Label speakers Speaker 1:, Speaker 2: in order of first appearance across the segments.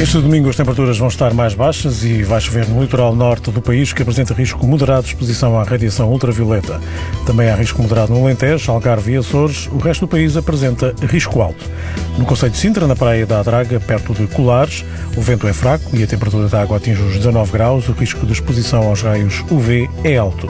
Speaker 1: Este domingo as temperaturas vão estar mais baixas e vai chover no litoral norte do país, que apresenta risco moderado de exposição à radiação ultravioleta. Também há risco moderado no Alentejo, Algarve e Açores. O resto do país apresenta risco alto. No Conselho de Sintra, na praia da Adraga, perto de Colares, o vento é fraco e a temperatura da água atinge os 19 graus. O risco de exposição aos raios UV é alto.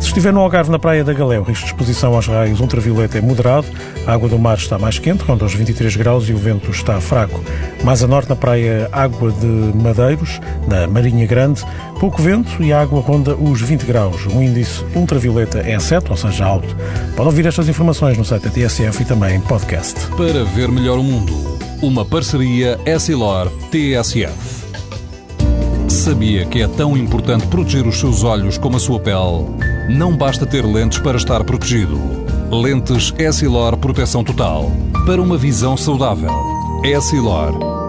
Speaker 1: Se estiver no Algarve, na praia da Galé, o risco de exposição aos raios ultravioleta é moderado. A água do mar está mais quente, ronda os 23 graus e o vento está fraco. Mais a norte, na praia água de Madeiros, na Marinha Grande, pouco vento e a água ronda os 20 graus. O índice ultravioleta é 7, ou seja, alto. Pode ouvir estas informações no site da TSF e também em podcast.
Speaker 2: Para ver melhor o mundo, uma parceria Essilor-TSF. Sabia que é tão importante proteger os seus olhos como a sua pele? Não basta ter lentes para estar protegido. Lentes Essilor Proteção Total. Para uma visão saudável. Essilor